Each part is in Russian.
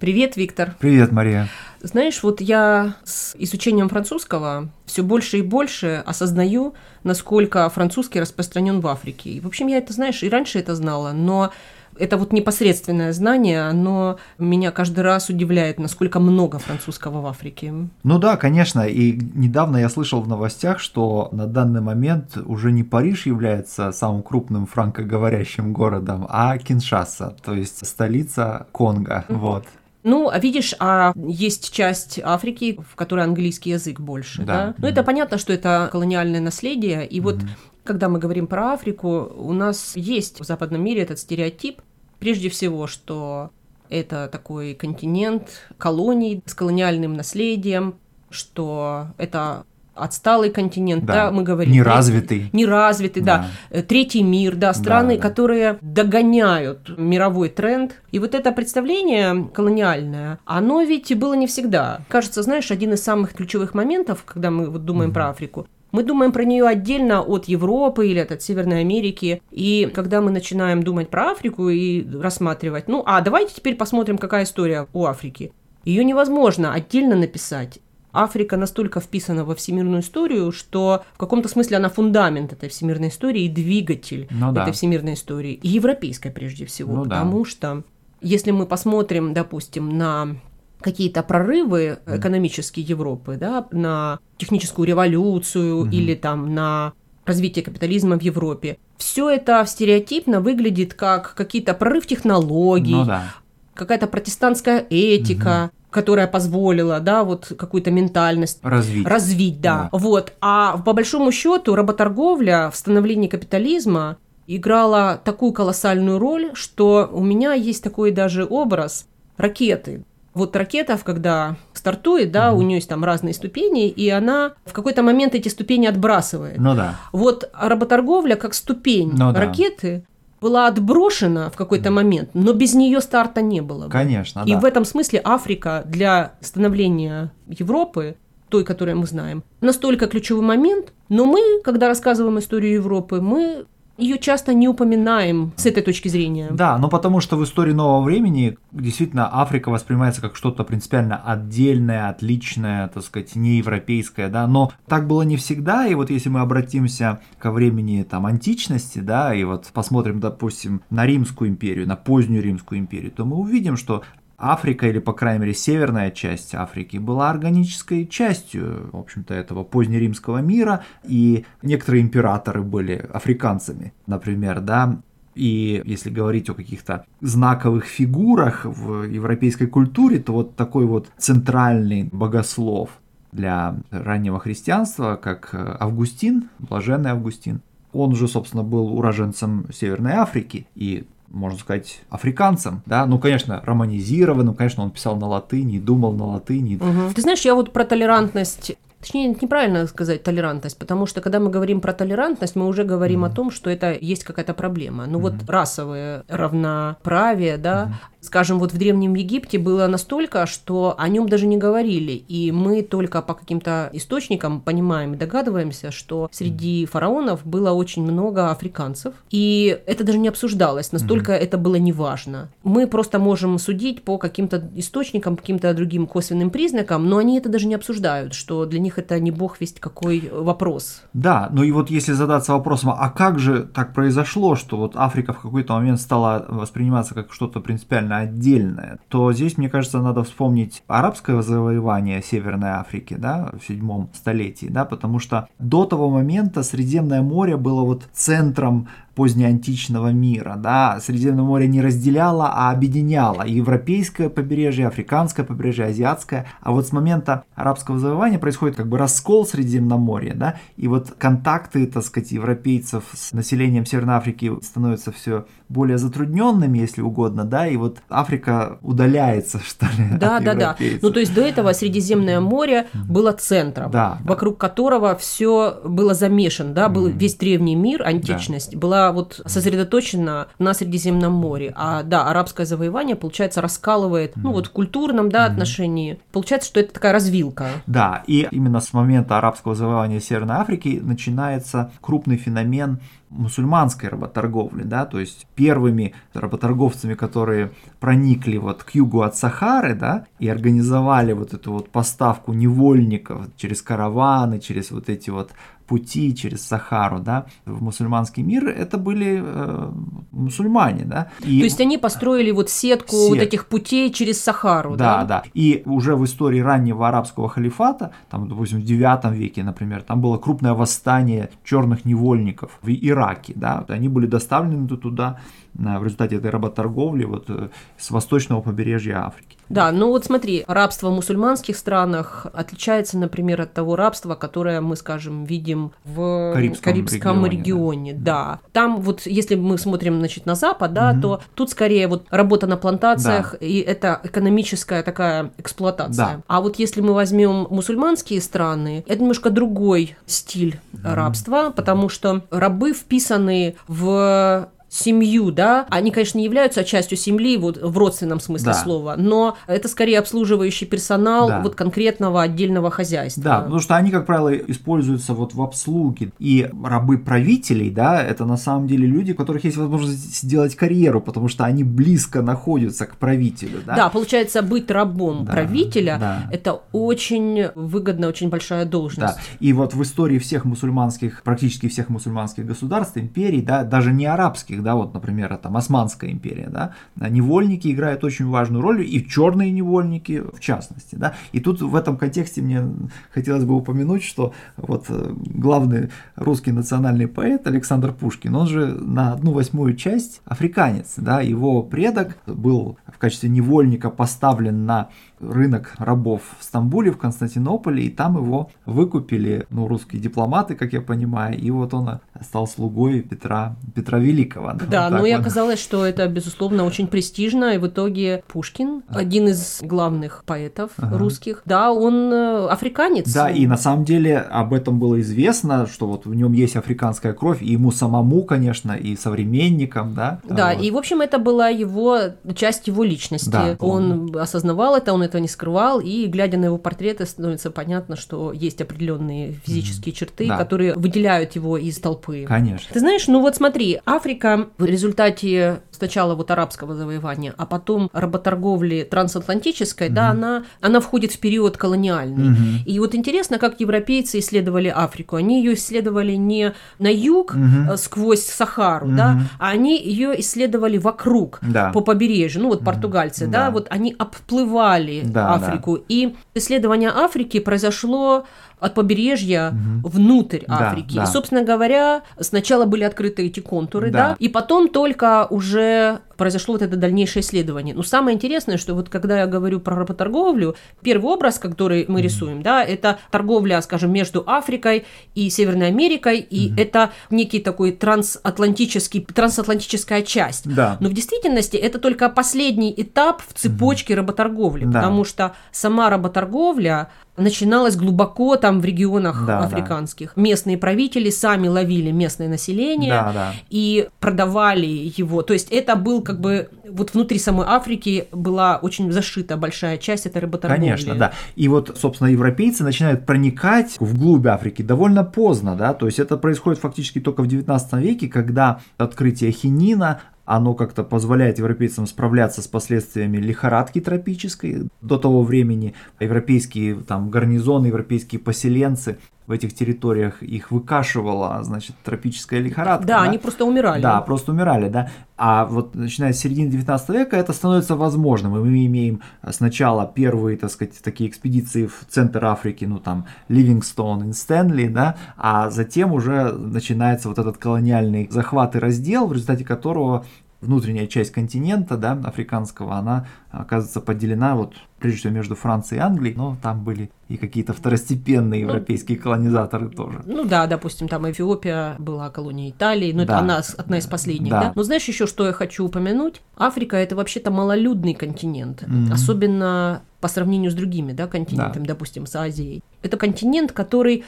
Привет, Виктор. Привет, Мария. Знаешь, вот я с изучением французского все больше и больше осознаю, насколько французский распространен в Африке. И, в общем, я это, знаешь, и раньше это знала, но это вот непосредственное знание, оно меня каждый раз удивляет, насколько много французского в Африке. Ну да, конечно, и недавно я слышал в новостях, что на данный момент уже не Париж является самым крупным франкоговорящим городом, а Киншаса, то есть столица Конго, mm-hmm. вот. Ну, а видишь, а есть часть Африки, в которой английский язык больше, да? да? Ну, mm-hmm. это понятно, что это колониальное наследие, и mm-hmm. вот когда мы говорим про Африку, у нас есть в западном мире этот стереотип, Прежде всего, что это такой континент колоний с колониальным наследием, что это отсталый континент, да, да мы говорим. Неразвитый. Неразвитый, да. да. Третий мир, да, страны, да, да. которые догоняют мировой тренд. И вот это представление колониальное, оно ведь было не всегда. Кажется, знаешь, один из самых ключевых моментов, когда мы вот думаем mm-hmm. про Африку, мы думаем про нее отдельно от Европы или от Северной Америки. И когда мы начинаем думать про Африку и рассматривать, ну, а давайте теперь посмотрим, какая история у Африки. Ее невозможно отдельно написать. Африка настолько вписана во всемирную историю, что в каком-то смысле она фундамент этой всемирной истории и двигатель ну, да. этой всемирной истории, и европейской прежде всего, ну, потому да. что если мы посмотрим, допустим, на какие-то прорывы экономические Европы, да, на техническую революцию mm-hmm. или там на развитие капитализма в Европе. Все это стереотипно выглядит как какие-то прорыв технологий, ну, да. какая-то протестантская этика. Угу которая позволила, да, вот какую-то ментальность развить, развить да. да. Вот. А по большому счету работорговля в становлении капитализма играла такую колоссальную роль, что у меня есть такой даже образ ракеты. Вот ракета, когда стартует, да, угу. у нее есть там разные ступени, и она в какой-то момент эти ступени отбрасывает. Ну да. Вот работорговля как ступень ну, ракеты. Была отброшена в какой-то момент, но без нее старта не было. Бы. Конечно. И да. в этом смысле Африка для становления Европы той, которую мы знаем, настолько ключевой момент, но мы, когда рассказываем историю Европы, мы ее часто не упоминаем с этой точки зрения. Да, но потому что в истории нового времени действительно Африка воспринимается как что-то принципиально отдельное, отличное, так сказать, неевропейское, да, но так было не всегда, и вот если мы обратимся ко времени там античности, да, и вот посмотрим, допустим, на Римскую империю, на позднюю Римскую империю, то мы увидим, что Африка, или, по крайней мере, северная часть Африки, была органической частью, в общем-то, этого позднеримского мира, и некоторые императоры были африканцами, например, да, и если говорить о каких-то знаковых фигурах в европейской культуре, то вот такой вот центральный богослов для раннего христианства, как Августин, блаженный Августин, он же, собственно, был уроженцем Северной Африки, и можно сказать, африканцем, да, ну, конечно, романизированным, конечно, он писал на латыни, думал на латыни. Угу. Ты знаешь, я вот про толерантность Точнее, неправильно сказать толерантность, потому что когда мы говорим про толерантность, мы уже говорим mm-hmm. о том, что это есть какая-то проблема. Ну mm-hmm. вот расовое равноправие, да, mm-hmm скажем, вот в Древнем Египте было настолько, что о нем даже не говорили, и мы только по каким-то источникам понимаем и догадываемся, что среди фараонов было очень много африканцев, и это даже не обсуждалось, настолько mm-hmm. это было неважно. Мы просто можем судить по каким-то источникам, каким-то другим косвенным признакам, но они это даже не обсуждают, что для них это не бог весть какой вопрос. Да, ну и вот если задаться вопросом, а как же так произошло, что вот Африка в какой-то момент стала восприниматься как что-то принципиально отдельное, то здесь, мне кажется, надо вспомнить арабское завоевание Северной Африки, да, в седьмом столетии, да, потому что до того момента Средиземное море было вот центром позднеантичного мира. Да? Средиземное море не разделяло, а объединяло европейское побережье, африканское побережье, азиатское. А вот с момента арабского завоевания происходит как бы раскол Средиземноморья, да, и вот контакты, так сказать, европейцев с населением Северной Африки становятся все более затрудненными, если угодно, да, и вот Африка удаляется, что ли, Да, от да, да. Ну, то есть до этого Средиземное море было центром, да, вокруг да. которого все было замешано, да, был весь древний мир, античность, да. была была вот сосредоточена на Средиземном море. А да, арабское завоевание, получается, раскалывает, ну вот в культурном, да, отношении. Получается, что это такая развилка. Да, и именно с момента арабского завоевания Северной Африки начинается крупный феномен мусульманской работорговли, да, то есть первыми работорговцами, которые проникли вот к югу от Сахары, да, и организовали вот эту вот поставку невольников через караваны, через вот эти вот пути через Сахару, да, в мусульманский мир, это были э, мусульмане, да. И... То есть они построили вот сетку Сет... вот этих путей через Сахару, да? Да, да. И уже в истории раннего арабского халифата, там, допустим, в 9 веке, например, там было крупное восстание черных невольников в Ираке, да, они были доставлены туда в результате этой работорговли вот э, с восточного побережья Африки. Да, ну вот смотри, рабство в мусульманских странах отличается, например, от того рабства, которое мы, скажем, видим в Карибском, Карибском регионе. регионе да. да. Там вот, если мы смотрим, значит, на Запад, да, угу. то тут скорее вот работа на плантациях, да. и это экономическая такая эксплуатация. Да. А вот если мы возьмем мусульманские страны, это немножко другой стиль угу. рабства, потому что рабы вписаны в семью, да, они, конечно, не являются частью семьи вот в родственном смысле да. слова, но это скорее обслуживающий персонал да. вот конкретного отдельного хозяйства. Да, потому что они, как правило, используются вот в обслуге. И рабы правителей, да, это на самом деле люди, у которых есть возможность сделать карьеру, потому что они близко находятся к правителю, да. Да, получается, быть рабом да, правителя да. это очень выгодная, очень большая должность. Да. И вот в истории всех мусульманских, практически всех мусульманских государств, империй, да, даже не арабских, да, вот, например, там Османская империя, да, невольники играют очень важную роль, и черные невольники в частности, да, и тут в этом контексте мне хотелось бы упомянуть, что вот э, главный русский национальный поэт Александр Пушкин, он же на одну восьмую часть африканец, да, его предок был в качестве невольника поставлен на рынок рабов в Стамбуле, в Константинополе, и там его выкупили, ну, русские дипломаты, как я понимаю, и вот он стал слугой Петра, Петра Великого. Да, вот ну и вот. оказалось, что это, безусловно, очень престижно, и в итоге Пушкин, один из главных поэтов ага. русских, да, он э, африканец. Да, и на самом деле об этом было известно, что вот в нем есть африканская кровь, и ему самому, конечно, и современникам, да. Да, вот. и, в общем, это была его, часть его личности. Да, он, он осознавал это, он этого не скрывал, и глядя на его портреты, становится понятно, что есть определенные физические mm-hmm. черты, да. которые выделяют его из толпы. Конечно. Ты знаешь, ну вот смотри, Африка в результате сначала вот арабского завоевания, а потом работорговли трансатлантической, mm-hmm. да, она, она входит в период колониальный. Mm-hmm. И вот интересно, как европейцы исследовали Африку. Они ее исследовали не на юг mm-hmm. сквозь Сахару, mm-hmm. да, а они ее исследовали вокруг, да. по побережью. Ну вот португальцы, mm-hmm. да, да, вот они обплывали да, Африку. Да. И исследование Африки произошло от побережья угу. внутрь Африки. Да. И, собственно говоря, сначала были открыты эти контуры, да. да, и потом только уже произошло вот это дальнейшее исследование. Но самое интересное, что вот когда я говорю про работорговлю, первый образ, который мы mm рисуем, да, это торговля, скажем, между Африкой и Северной Америкой, и mm это некий такой трансатлантический, трансатлантическая часть. Да. Но в действительности это только последний этап в цепочке mm работорговли, да. потому что сама работорговля начиналась глубоко там в регионах да, африканских. Да. Местные правители сами ловили местное население да, да. и продавали его. То есть это был как бы вот внутри самой Африки была очень зашита большая часть этой работорговли. Конечно, да. И вот, собственно, европейцы начинают проникать вглубь Африки довольно поздно, да, то есть это происходит фактически только в 19 веке, когда открытие хинина оно как-то позволяет европейцам справляться с последствиями лихорадки тропической. До того времени европейские там гарнизоны, европейские поселенцы в этих территориях их выкашивала, значит, тропическая лихорадка. Да, да, они просто умирали. Да, просто умирали, да. А вот начиная с середины 19 века это становится возможным. И мы имеем сначала первые, так сказать, такие экспедиции в центр Африки, ну там Ливингстон и Стэнли, да, а затем уже начинается вот этот колониальный захват и раздел, в результате которого внутренняя часть континента, да, африканского, она оказывается поделена вот прежде всего между Францией и Англией, но там были и какие-то второстепенные ну, европейские колонизаторы тоже. Ну да, допустим, там Эфиопия была колонией Италии, но да. это она одна из последних, да. да. Но знаешь еще, что я хочу упомянуть? Африка это вообще-то малолюдный континент, mm-hmm. особенно по сравнению с другими, да, континентами, да. допустим, с Азией. Это континент, который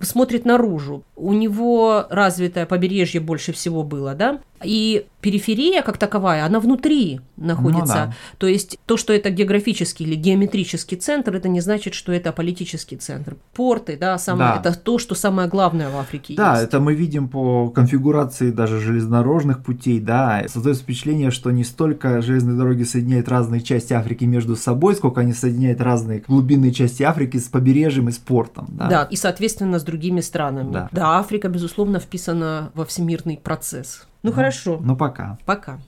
смотрит наружу. У него развитое побережье больше всего было, да? И периферия как таковая, она внутри находится. Ну, да. То есть то, что это географический или геометрический центр, это не значит, что это политический центр. Порты, да, самое, да. это то, что самое главное в Африке Да, есть. это мы видим по конфигурации даже железнодорожных путей, да. Создается впечатление, что не столько железные дороги соединяют разные части Африки между собой, сколько они соединяют разные глубинные части Африки с побережьем и с портом. Да, да и, соответственно, с другими странами. Да. да, Африка, безусловно, вписана во всемирный процесс. Ну, ну хорошо. Ну пока. Пока.